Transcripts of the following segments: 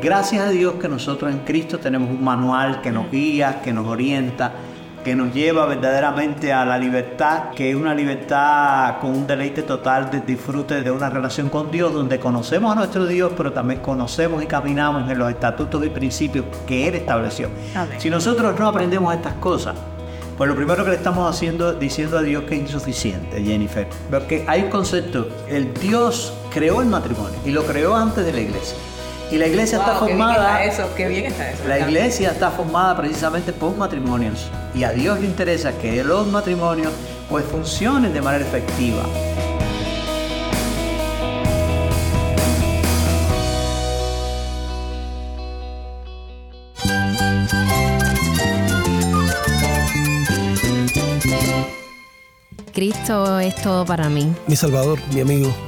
Gracias a Dios que nosotros en Cristo tenemos un manual que nos guía, que nos orienta, que nos lleva verdaderamente a la libertad, que es una libertad con un deleite total de disfrute de una relación con Dios, donde conocemos a nuestro Dios, pero también conocemos y caminamos en los estatutos y principios que Él estableció. Si nosotros no aprendemos estas cosas, pues lo primero que le estamos haciendo, diciendo a Dios que es insuficiente, Jennifer. Porque hay un concepto, el Dios creó el matrimonio y lo creó antes de la iglesia. Y la iglesia está formada. eso, qué bien está eso. La iglesia está formada precisamente por matrimonios. Y a Dios le interesa que los matrimonios pues funcionen de manera efectiva. Cristo es todo para mí. Mi Salvador, mi amigo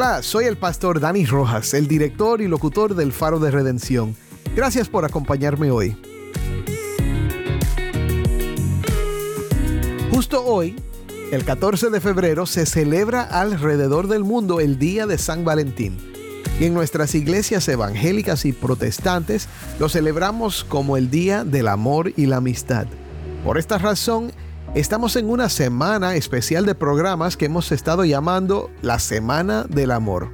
Hola, soy el pastor Dani Rojas, el director y locutor del Faro de Redención. Gracias por acompañarme hoy. Justo hoy, el 14 de febrero, se celebra alrededor del mundo el Día de San Valentín. Y en nuestras iglesias evangélicas y protestantes lo celebramos como el Día del Amor y la Amistad. Por esta razón, Estamos en una semana especial de programas que hemos estado llamando la Semana del Amor.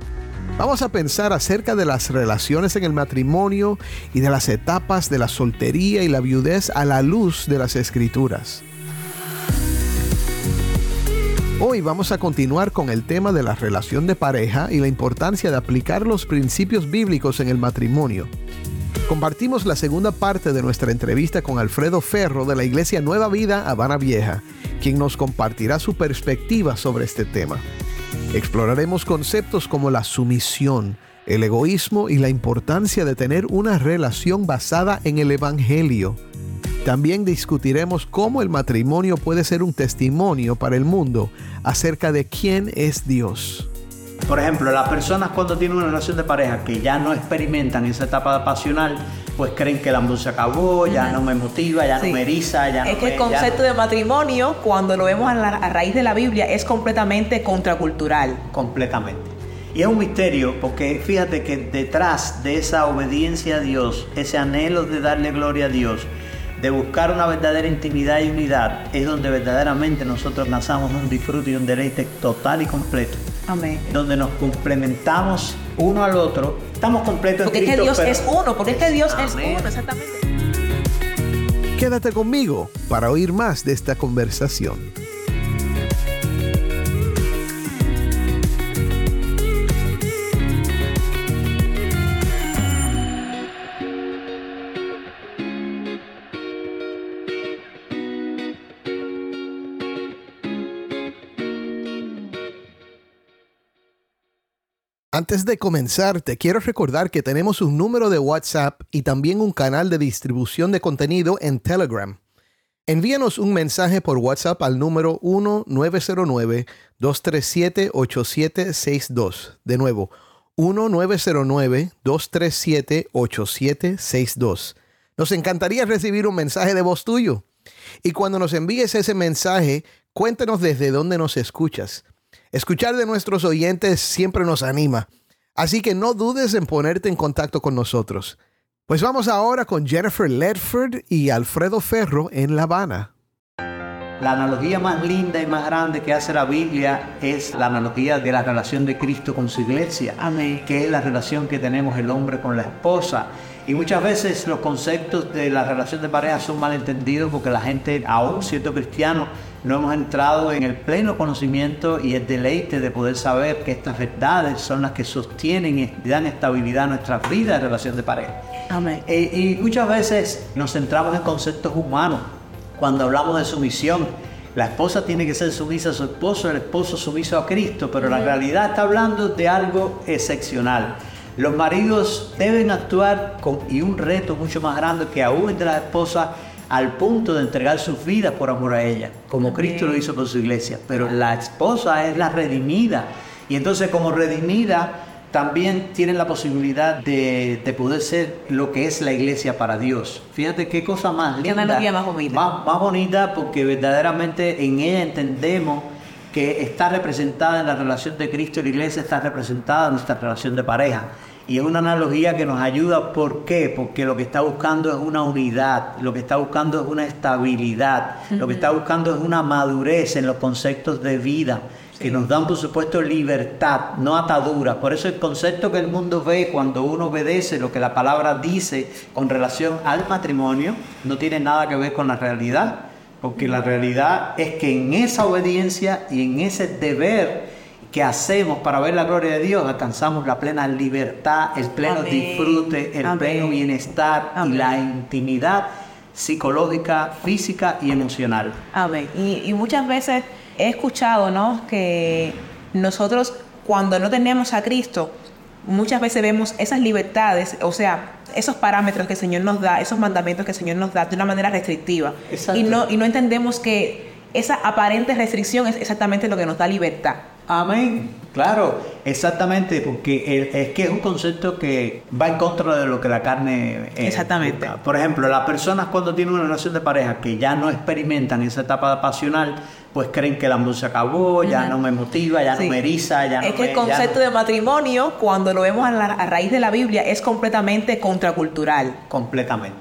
Vamos a pensar acerca de las relaciones en el matrimonio y de las etapas de la soltería y la viudez a la luz de las escrituras. Hoy vamos a continuar con el tema de la relación de pareja y la importancia de aplicar los principios bíblicos en el matrimonio. Compartimos la segunda parte de nuestra entrevista con Alfredo Ferro de la Iglesia Nueva Vida Habana Vieja, quien nos compartirá su perspectiva sobre este tema. Exploraremos conceptos como la sumisión, el egoísmo y la importancia de tener una relación basada en el Evangelio. También discutiremos cómo el matrimonio puede ser un testimonio para el mundo acerca de quién es Dios. Por ejemplo, las personas cuando tienen una relación de pareja que ya no experimentan esa etapa pasional, pues creen que el amor se acabó, ya no me motiva, ya no me eriza, ya es no que el concepto de matrimonio, cuando lo vemos a, a raíz de la Biblia, es completamente contracultural. Completamente. Y es un misterio porque fíjate que detrás de esa obediencia a Dios, ese anhelo de darle gloria a Dios, de buscar una verdadera intimidad y unidad, es donde verdaderamente nosotros lanzamos un disfrute y un deleite total y completo. Amén. Donde nos complementamos uno al otro. Estamos completos porque en Cristo. Porque es que Dios es uno, porque es que Dios es uno, exactamente. Quédate conmigo para oír más de esta conversación. Antes de comenzar, te quiero recordar que tenemos un número de WhatsApp y también un canal de distribución de contenido en Telegram. Envíanos un mensaje por WhatsApp al número 1909-237-8762. De nuevo, 1909-237-8762. Nos encantaría recibir un mensaje de voz tuyo. Y cuando nos envíes ese mensaje, cuéntanos desde dónde nos escuchas. Escuchar de nuestros oyentes siempre nos anima, así que no dudes en ponerte en contacto con nosotros. Pues vamos ahora con Jennifer Ledford y Alfredo Ferro en La Habana. La analogía más linda y más grande que hace la Biblia es la analogía de la relación de Cristo con su iglesia, Amén. que es la relación que tenemos el hombre con la esposa. Y muchas veces los conceptos de la relación de pareja son mal entendidos porque la gente, aún siendo cristiano, no hemos entrado en el pleno conocimiento y el deleite de poder saber que estas verdades son las que sostienen y dan estabilidad a nuestra vida de relación de pareja. Amén. Eh, y muchas veces nos centramos en conceptos humanos cuando hablamos de sumisión. la esposa tiene que ser sumisa a su esposo, el esposo sumiso a Cristo, pero la realidad está hablando de algo excepcional. Los maridos deben actuar con, y un reto mucho más grande que aún entre las esposas al punto de entregar sus vidas por amor a ella, como Cristo lo hizo con su iglesia. Pero la esposa es la redimida y entonces como redimida también tienen la posibilidad de, de poder ser lo que es la iglesia para Dios. Fíjate qué cosa más Qué linda. analogía más bonita. Más, más bonita porque verdaderamente en ella entendemos que está representada en la relación de Cristo y la iglesia está representada en nuestra relación de pareja. Y es una analogía que nos ayuda, ¿por qué? Porque lo que está buscando es una unidad, lo que está buscando es una estabilidad, lo que está buscando es una madurez en los conceptos de vida, que nos dan, por supuesto, libertad, no atadura. Por eso el concepto que el mundo ve cuando uno obedece lo que la palabra dice con relación al matrimonio no tiene nada que ver con la realidad, porque la realidad es que en esa obediencia y en ese deber que hacemos para ver la gloria de Dios, alcanzamos la plena libertad, el pleno Amén. disfrute, el Amén. pleno bienestar Amén. y la intimidad psicológica, física y emocional. Amén. Y, y muchas veces he escuchado, ¿no? Que nosotros cuando no tenemos a Cristo, muchas veces vemos esas libertades, o sea, esos parámetros que el Señor nos da, esos mandamientos que el Señor nos da de una manera restrictiva. Exacto. Y no, y no entendemos que esa aparente restricción es exactamente lo que nos da libertad. Amén. Claro, exactamente, porque es que es un concepto que va en contra de lo que la carne eh, Exactamente. Por ejemplo, las personas cuando tienen una relación de pareja que ya no experimentan esa etapa pasional, pues creen que el amor se acabó, ya no me motiva, ya Sí. no me eriza, ya es no que me- el concepto no- de matrimonio, cuando lo vemos a, la- a raíz de la Biblia, es completamente contracultural. completamente.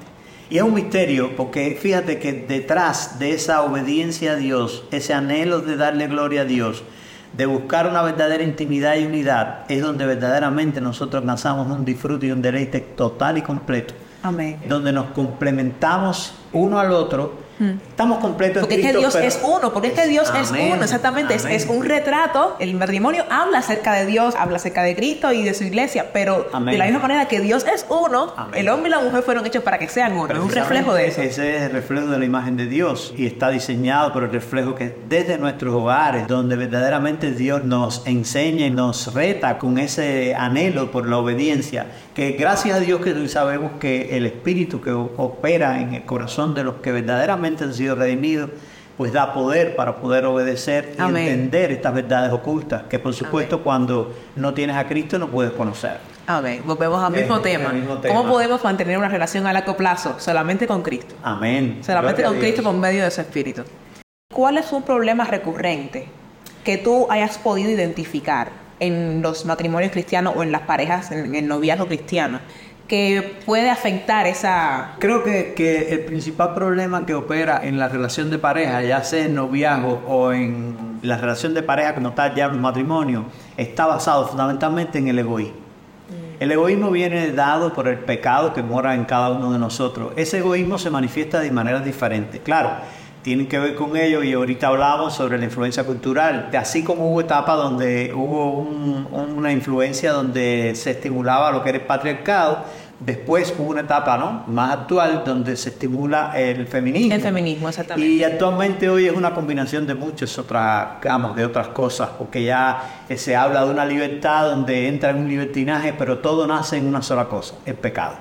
Y es un misterio porque fíjate que detrás de esa obediencia a Dios, ese anhelo de darle gloria a Dios, de buscar una verdadera intimidad y unidad, es donde verdaderamente nosotros alcanzamos un disfrute y un deleite total y completo, Amén. donde nos complementamos uno al otro. Estamos completos en Porque es que Cristo, Dios pero- es uno, porque es que Dios es Amén, uno, exactamente, es, es un retrato, el matrimonio habla acerca de Dios, habla acerca de Cristo y de su iglesia, pero Amén. de la misma manera que Dios es uno, Amén. el hombre y la mujer fueron hechos para que sean uno, es un reflejo de eso. Ese es el reflejo de la imagen de Dios y está diseñado por el reflejo que desde nuestros hogares, donde verdaderamente Dios nos enseña y nos reta con ese anhelo por la obediencia, que gracias a Dios que sabemos que el Espíritu que opera en el corazón de los que verdaderamente han sido redimidos, pues da poder para poder obedecer y Amén. entender estas verdades ocultas, que por supuesto cuando no tienes a Cristo no puedes conocer. Amén, volvemos al mismo Eh, tema. mismo ¿Cómo tema. podemos mantener una relación a largo plazo? Solamente con Cristo. Amén. Solamente Gloria con. Cristo por medio de su Espíritu. ¿Cuál es un problema recurrente que tú hayas podido identificar en los matrimonios cristianos o en las parejas, en el noviazgo cristiano, que puede afectar esa... Creo que, que el principal problema que opera en la relación de pareja, ya sea en noviazgo o en la relación de pareja como tal ya en matrimonio, está basado fundamentalmente en el egoísmo. El egoísmo viene dado por el pecado que mora en cada uno de nosotros. Ese egoísmo se manifiesta de maneras diferentes. Claro, tienen que ver con ello y ahorita hablamos sobre la influencia cultural. Así como hubo etapas donde hubo un- una influencia donde se estimulaba lo que era el patriarcado, después hubo una etapa ¿no? más actual donde se estimula el feminismo. El feminismo, exactamente. Y actualmente hoy es una combinación de muchas otras gamas, de otras cosas, porque ya eh, se habla de una libertad donde entra en un libertinaje, pero todo nace en una sola cosa, el pecado.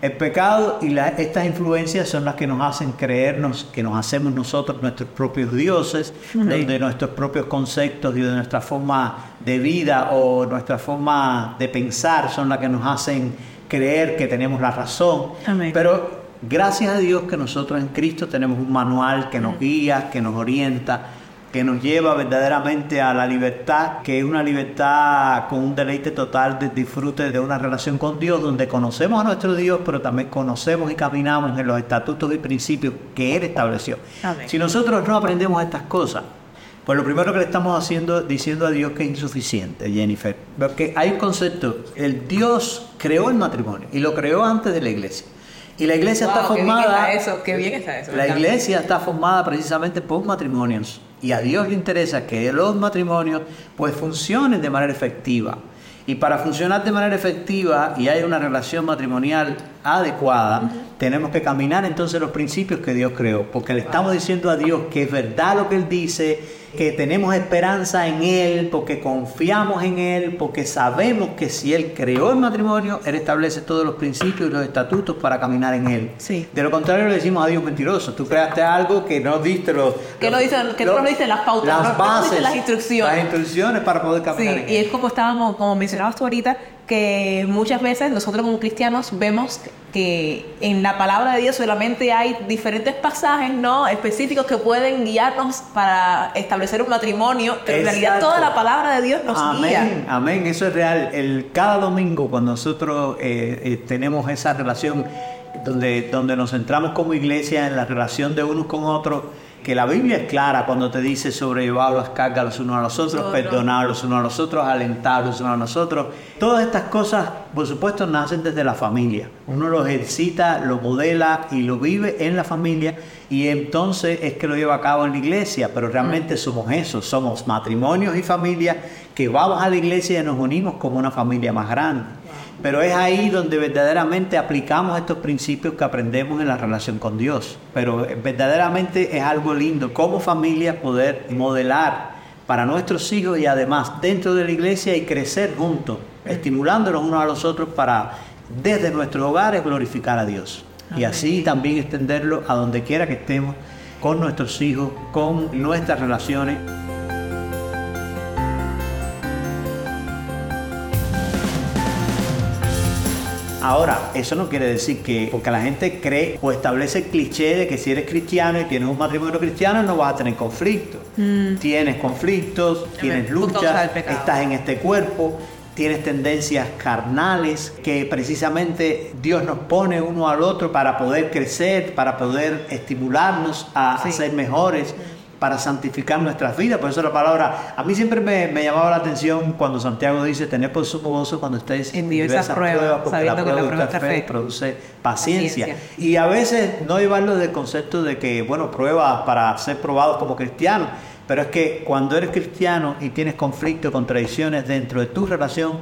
El pecado y la- estas influencias son las que nos hacen creernos que nos hacemos nosotros nuestros propios dioses, donde nuestros propios conceptos y de nuestra forma de vida o nuestra forma de pensar son las que nos hacen creer que tenemos la razón. Amén. Pero gracias a Dios que nosotros en Cristo tenemos un manual que nos guía, que nos orienta, que nos lleva verdaderamente a la libertad, que es una libertad con un deleite total de disfrute de una relación con Dios, donde conocemos a nuestro Dios, pero también conocemos y caminamos en los estatutos y principios que Él estableció. Amén. Si nosotros no aprendemos estas cosas, pues lo primero que le estamos haciendo, diciendo a Dios que es insuficiente, Jennifer. Porque hay un concepto, el Dios creó el matrimonio y lo creó antes de la iglesia. Y la iglesia está Wow, qué bien formada. está eso, qué bien está eso, La iglesia está formada precisamente por matrimonios. Y a Dios le interesa que los matrimonios pues funcionen de manera efectiva. Y para funcionar de manera efectiva y haya una relación matrimonial adecuada, tenemos que caminar entonces los principios que Dios creó, porque le estamos diciendo a Dios que es verdad lo que Él dice, que tenemos esperanza en Él, porque confiamos en Él, porque sabemos que si Él creó el matrimonio, Él establece todos los principios y los estatutos para caminar en Él. Sí. De lo contrario le decimos a Dios mentiroso, tú creaste algo que no diste los... Que no dicen- que no nos dicen las pautas, no- no las nos bases, dicen las instrucciones. Las instrucciones para poder Sí, caminar en y Él. es como estábamos, como mencionabas tú ahorita, que muchas veces nosotros como cristianos vemos que en la palabra de Dios solamente hay diferentes pasajes no específicos que pueden guiarnos para establecer un matrimonio, pero en realidad toda la palabra de Dios nos amén, guía. amén, eso es real. El, cada domingo cuando nosotros eh, eh, tenemos esa relación donde, donde nos centramos como iglesia en la relación de unos con otros, que la Biblia es clara cuando te dice sobrellevar las cargas los unos a los otros, perdonar los unos a los otros, alentar los unos a los otros. Todas estas cosas, por supuesto, nacen desde la familia. Uno lo ejercita, lo modela y lo vive en la familia y entonces es que lo lleva a cabo en la iglesia, pero realmente somos eso, somos matrimonios y familias que vamos a la iglesia y nos unimos como una familia más grande. Pero es ahí donde verdaderamente aplicamos estos principios que aprendemos en la relación con Dios. Pero eh, verdaderamente es algo lindo como familia poder modelar para nuestros hijos y además dentro de la iglesia y crecer juntos, estimulándonos unos a los otros para desde nuestros hogares glorificar a Dios. Y así también extenderlo a donde quiera que estemos con nuestros hijos, con nuestras relaciones. Ahora, eso no quiere decir que, porque la gente cree o establece el cliché de que si eres cristiano y tienes un matrimonio cristiano no vas a tener conflictos. Tienes conflictos, tienes luchas, estás en este cuerpo, tienes tendencias carnales que precisamente Dios nos pone uno al otro para poder crecer, para poder estimularnos a, ser mejores, para santificar nuestras vidas. Por eso la palabra, a mí siempre me, me llamaba la atención cuando Santiago dice, tener por sumo gozo cuando estéis En diversas pruebas, porque sabiendo que la de prueba está fe. produce paciencia. Paciencia. Y a veces no llevarlo del concepto de que, bueno, pruebas para ser probados como cristianos, pero es que cuando eres cristiano y tienes conflictos, contradicciones dentro de tu relación,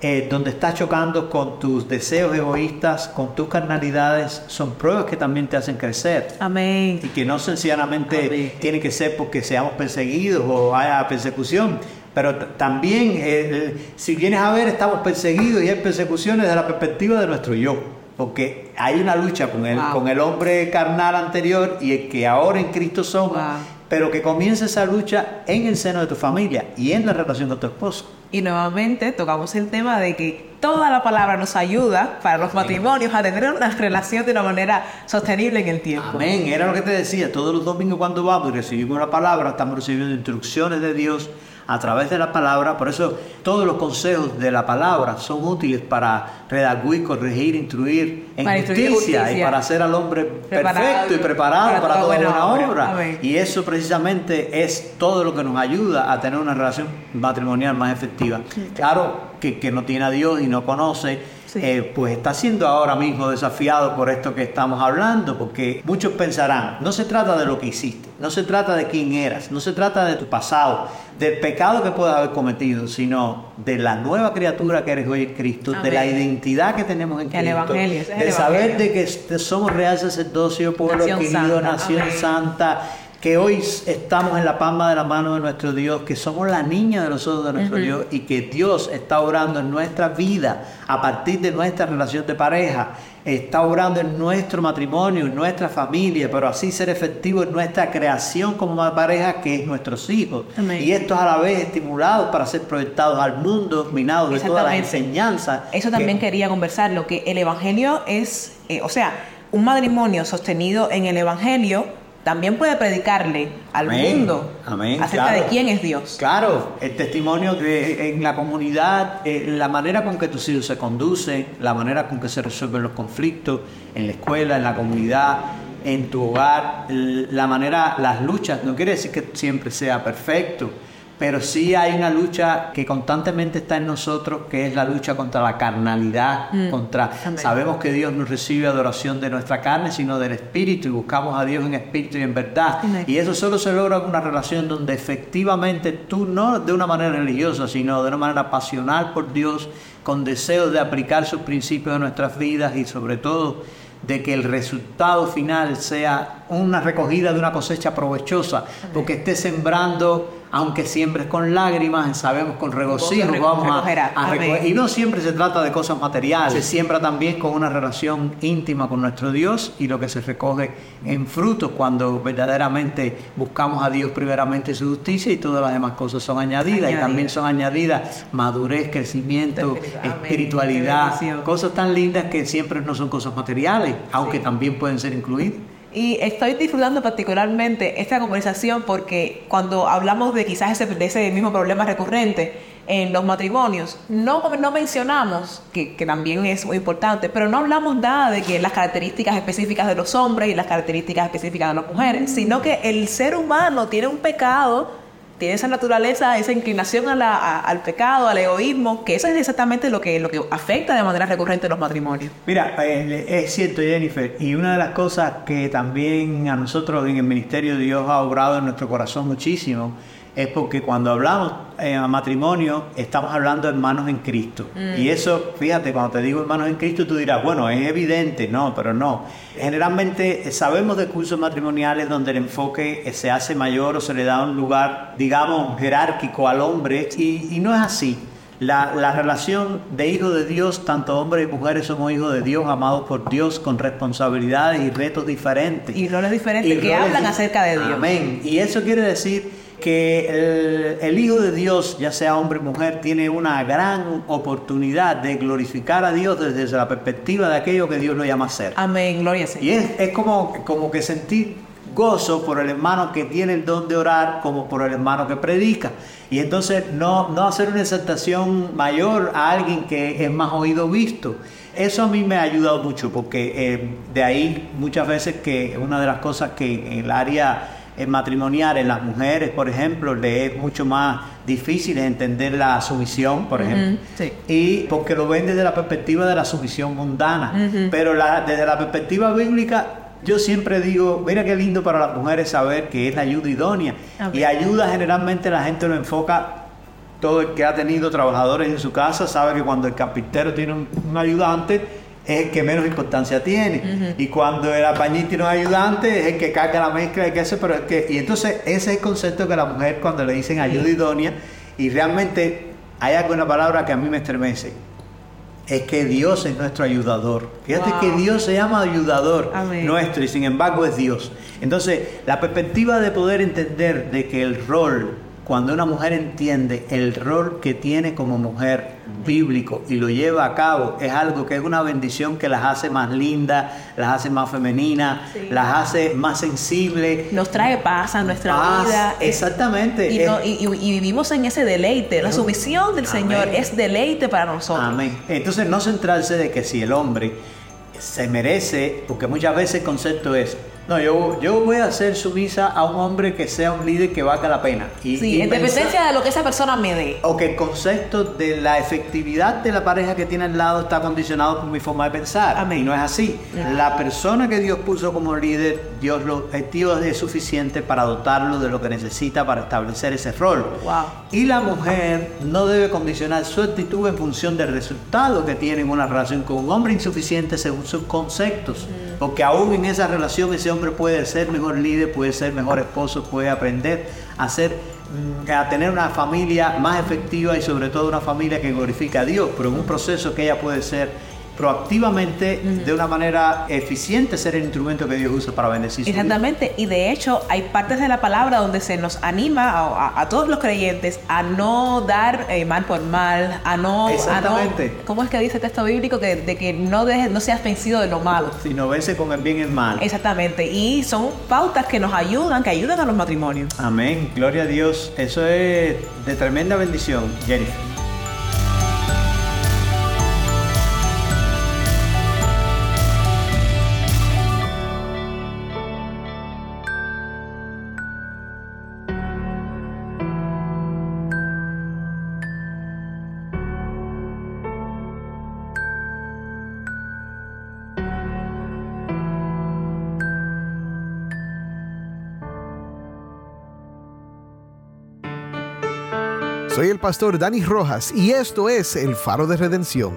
eh, donde estás chocando con tus deseos egoístas, con tus carnalidades, son pruebas que también te hacen crecer. Amén. Y que no sencillamente Amén. tiene que ser porque seamos perseguidos o haya persecución. Pero también, eh, si vienes a ver, estamos perseguidos y hay persecuciones desde la perspectiva de nuestro yo. Porque hay una lucha con el, Wow. con el hombre carnal anterior y el que ahora en Cristo somos. Wow. Pero que comienza esa lucha en el seno de tu familia y en la relación con tu esposo. Y nuevamente tocamos el tema de que toda la palabra nos ayuda para los matrimonios a tener una relación de una manera sostenible en el tiempo. Amén, era lo que te decía, todos los domingos cuando vamos y recibimos la palabra, estamos recibiendo instrucciones de Dios a través de la palabra, por eso todos los consejos de la palabra son útiles para redarguir, corregir, instruir en Para justicia, y para hacer al hombre Preparado perfecto y preparado para, toda buena, obra. Y eso precisamente es todo lo que nos ayuda a tener una relación matrimonial más efectiva. Claro que, que no tiene a Dios y no conoce, Sí. eh, pues está siendo ahora mismo desafiado por esto que estamos hablando, porque muchos pensarán, no se trata de lo que hiciste, no se trata de quién eras, no se trata de tu pasado, del pecado que puedas haber cometido, sino de la nueva criatura que eres hoy en Cristo, de la identidad que tenemos en El Cristo, Evangelio, el de saber Evangelio. de que este- somos real sacerdocio, pueblo Nación santa. nación Amén. santa, que hoy estamos en la palma de la mano de nuestro Dios, que somos la niña de los ojos de nuestro Dios y que Dios está obrando en nuestra vida a partir de nuestra relación de pareja, está obrando en nuestro matrimonio, en nuestra familia, pero así ser efectivo en nuestra creación como una pareja que es nuestros hijos. Amén. Y estos a la vez estimulados para ser proyectados al mundo, minados de todas las enseñanzas. Eso que- también quería conversar, lo que el Evangelio es, eh, o sea, un matrimonio sostenido en el Evangelio también puede predicarle al Amén, mundo amén, acerca claro. de quién es Dios. Claro, el testimonio de, en la comunidad, eh, la manera con que tus hijos se conducen, la manera con que se resuelven los conflictos en la escuela, en la comunidad, en tu hogar, la manera, las luchas, no quiere decir que siempre sea perfecto, pero sí hay una lucha que constantemente está en nosotros, que es la lucha contra la carnalidad, contra Amén. sabemos que Dios no recibe adoración de nuestra carne, sino del espíritu y buscamos a Dios en espíritu y en verdad. Amén. Y eso solo se logra con una relación donde efectivamente tú no de una manera religiosa, sino de una manera pasional por Dios, con deseo de aplicar sus principios a nuestras vidas y sobre todo de que el resultado final sea una recogida de una cosecha provechosa, porque esté sembrando aunque siempre es con lágrimas, sabemos con regocijo vamos a, recoger. Y no siempre se trata de cosas materiales, se siembra también con una relación íntima con nuestro Dios y lo que se recoge en frutos cuando verdaderamente buscamos a Dios primeramente su justicia y todas las demás cosas son añadidas y también son añadidas madurez, crecimiento, espiritualidad, cosas tan lindas que siempre no son cosas materiales, aunque también pueden ser incluidas. Y estoy disfrutando particularmente esta conversación porque cuando hablamos de quizás ese, de ese mismo problema recurrente en los matrimonios, no, no mencionamos, que, que, también es muy importante, pero no hablamos nada de que las características específicas de los hombres y las características específicas de las mujeres, sino que el ser humano tiene un pecado tiene esa naturaleza, esa inclinación al pecado, al egoísmo, que eso es exactamente lo que, lo que afecta de manera recurrente los matrimonios. Mira, eh, es cierto Jennifer, y una de las cosas que también a nosotros en el Ministerio de Dios ha obrado en nuestro corazón muchísimo, es porque cuando hablamos en eh, matrimonio estamos hablando de hermanos en Cristo. Mm. Y eso, fíjate, cuando te digo hermanos en Cristo, tú dirás, bueno, es evidente, no, pero no. Generalmente eh, sabemos de cursos matrimoniales donde el enfoque eh, se hace mayor o se le da un lugar, digamos, jerárquico al hombre, y, no es así. La, la, relación de hijos de Dios, tanto hombres y mujeres somos hijos de Dios, amados por Dios, con responsabilidades y retos diferentes. Y roles diferentes que hablan acerca de Dios. Amén. Y eso quiere decir que el, Hijo de Dios, ya sea hombre o mujer, tiene una gran oportunidad de glorificar a Dios desde la perspectiva de aquello que Dios lo llama a ser. Amén, gloria a Dios. Y es, como, como que sentir gozo por el hermano que tiene el don de orar como por el hermano que predica. Y entonces no, no hacer una exaltación mayor a alguien que es más oído visto. Eso a mí me ha ayudado mucho porque eh, de ahí muchas veces que una de las cosas que en el área matrimonial en las mujeres, por ejemplo, le es mucho más difícil entender la sumisión, por ejemplo, y porque lo ven desde la perspectiva de la sumisión mundana, pero desde la perspectiva bíblica yo siempre digo, mira qué lindo para las mujeres saber que es la ayuda idónea. Y ayuda generalmente la gente lo enfoca, todo el que ha tenido trabajadores en su casa sabe que cuando el carpintero tiene un ayudante, es el que menos importancia tiene. Y cuando el albañil tiene un ayudante, es el que carga la mezcla de queso, pero es que... Y entonces ese es el concepto que la mujer cuando le dicen ayuda idónea, y realmente hay alguna palabra que a mí me estremece, es que Dios es nuestro ayudador. Fíjate que Dios se llama ayudador nuestro y sin embargo es Dios. Entonces, la perspectiva de poder entender de que el rol cuando una mujer entiende el rol que tiene como mujer bíblico y lo lleva a cabo, es algo que es una bendición que las hace más lindas, las hace más femeninas, las hace más sensibles. Nos trae paz a nuestra vida. Exactamente. Y, vivimos en ese deleite. La sumisión del Señor es deleite para nosotros. Amén. Entonces no centrarse de que si el hombre se merece, porque muchas veces el concepto es, no, yo, yo voy a hacer sumisa a un hombre que sea un líder que valga la pena. Y, sí, en dependencia de lo que esa persona me dé. O que el concepto de la efectividad de la pareja que tiene al lado está condicionado por mi forma de pensar. Amén. Y no es así. La persona que Dios puso como líder, Dios lo Dios es suficiente para dotarlo de lo que necesita para establecer ese rol. Wow. Y la mujer no debe condicionar su actitud en función del resultado que tiene en una relación con un hombre insuficiente según sus conceptos. Mm. Porque aún en esa relación ese hombre puede ser mejor líder, puede ser mejor esposo, puede aprender a ser mm, a tener una familia más efectiva y sobre todo una familia que glorifica a Dios, pero en un proceso que ella puede ser proactivamente, de una manera eficiente, ser el instrumento que Dios usa para bendecir su Exactamente, y de hecho hay partes de la palabra donde se nos anima a, todos los creyentes a no dar eh, mal por mal, a no... Exactamente. ¿Cómo es que dice el texto bíblico? Que, de que no, dejes, no seas vencido de lo malo. Sino vence con el bien y el mal. Exactamente, y son pautas que nos ayudan, que ayudan a los matrimonios. Amén, gloria a Dios. Eso es de tremenda bendición, Jennifer. Soy el pastor Dani Rojas y esto es El Faro de Redención.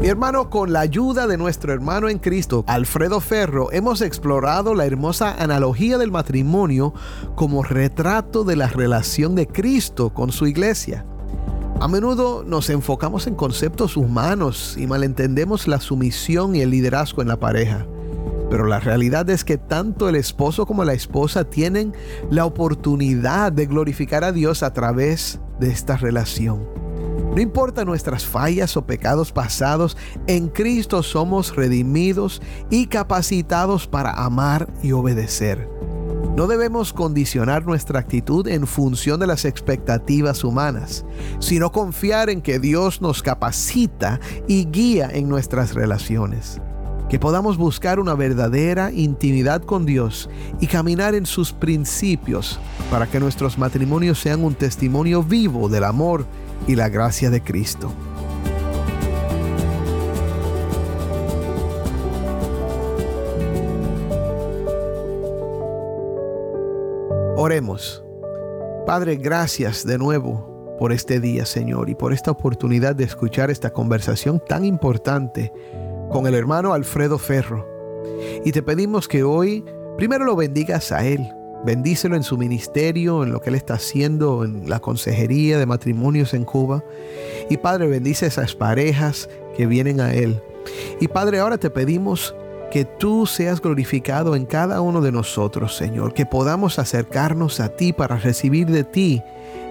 Mi hermano, con la ayuda de nuestro hermano en Cristo, Alfredo Ferro, hemos explorado la hermosa analogía del matrimonio como retrato de la relación de Cristo con su iglesia. A menudo nos enfocamos en conceptos humanos y malentendemos la sumisión y el liderazgo en la pareja. Pero la realidad es que tanto el esposo como la esposa tienen la oportunidad de glorificar a Dios a través de esta relación. No importa nuestras fallas o pecados pasados, en Cristo somos redimidos y capacitados para amar y obedecer. No debemos condicionar nuestra actitud en función de las expectativas humanas, sino confiar en que Dios nos capacita y guía en nuestras relaciones que podamos buscar una verdadera intimidad con Dios y caminar en sus principios para que nuestros matrimonios sean un testimonio vivo del amor y la gracia de Cristo. Oremos. Padre, gracias de nuevo por este día, Señor, y por esta oportunidad de escuchar esta conversación tan importante con el hermano Alfredo Ferro. Y te pedimos que hoy primero lo bendigas a él. Bendícelo en su ministerio, en lo que él está haciendo, en la consejería de matrimonios en Cuba. Y Padre, bendice esas parejas que vienen a él. Y Padre, ahora te pedimos que tú seas glorificado en cada uno de nosotros, Señor, que podamos acercarnos a ti para recibir de ti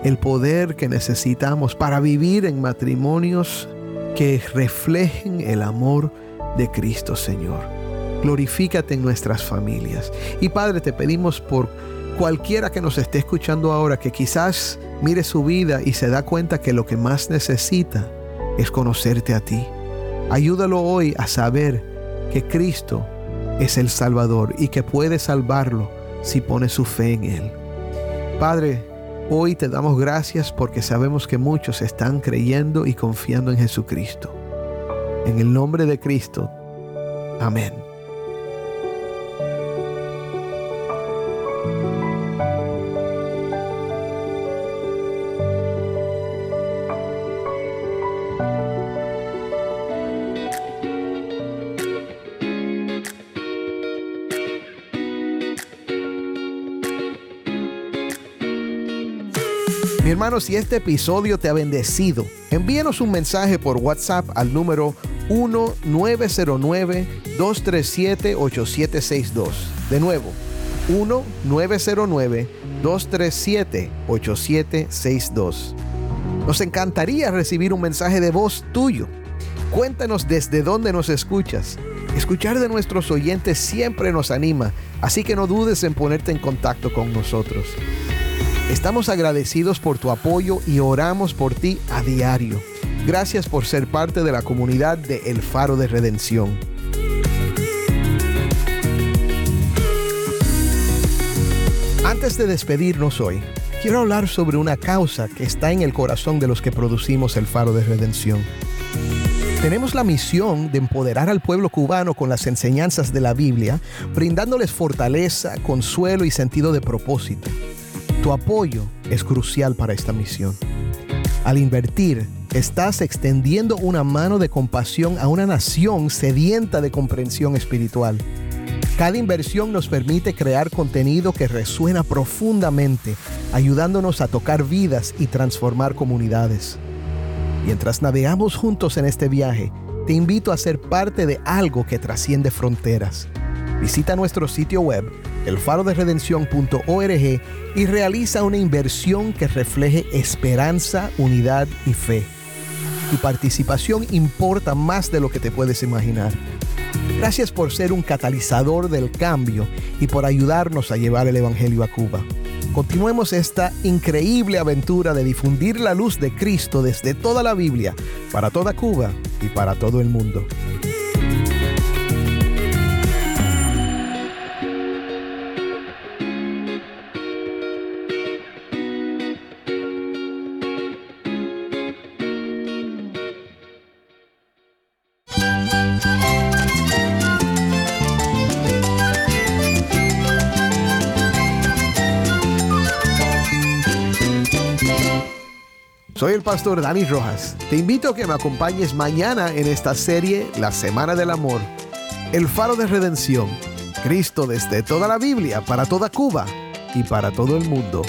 el poder que necesitamos para vivir en matrimonios que reflejen el amor de Cristo, Señor. Glorifícate en nuestras familias. Y Padre, te pedimos por cualquiera que nos esté escuchando ahora, que quizás mire su vida y se da cuenta que lo que más necesita es conocerte a ti. Ayúdalo hoy a saber que Cristo es el Salvador y que puede salvarlo si pone su fe en Él. Padre, hoy te damos gracias porque sabemos que muchos están creyendo y confiando en Jesucristo. En el nombre de Cristo. Amén. Si este episodio te ha bendecido, envíanos un mensaje por WhatsApp al número 1-909-237-8762. De nuevo, 1-909-237-8762. Nos encantaría recibir un mensaje de voz tuyo. Cuéntanos desde dónde nos escuchas. Escuchar de nuestros oyentes siempre nos anima, así que no dudes en ponerte en contacto con nosotros. Estamos agradecidos por tu apoyo y oramos por ti a diario. Gracias por ser parte de la comunidad de El Faro de Redención. Antes de despedirnos hoy, quiero hablar sobre una causa que está en el corazón de los que producimos El Faro de Redención. Tenemos la misión de empoderar al pueblo cubano con las enseñanzas de la Biblia, brindándoles fortaleza, consuelo y sentido de propósito. Tu apoyo es crucial para esta misión. Al invertir, estás extendiendo una mano de compasión a una nación sedienta de comprensión espiritual. Cada inversión nos permite crear contenido que resuena profundamente, ayudándonos a tocar vidas y transformar comunidades. Mientras navegamos juntos en este viaje, te invito a ser parte de algo que trasciende fronteras. Visita nuestro sitio web elfaroderedención.org y realiza una inversión que refleje esperanza, unidad y fe. Tu participación importa más de lo que te puedes imaginar. Gracias por ser un catalizador del cambio y por ayudarnos a llevar el Evangelio a Cuba. Continuemos esta increíble aventura de difundir la luz de Cristo desde toda la Biblia, para toda Cuba y para todo el mundo. Soy el pastor Dani Rojas. Te invito a que me acompañes mañana en esta serie La Semana del Amor. El faro de redención. Cristo desde toda la Biblia, para toda Cuba y para todo el mundo.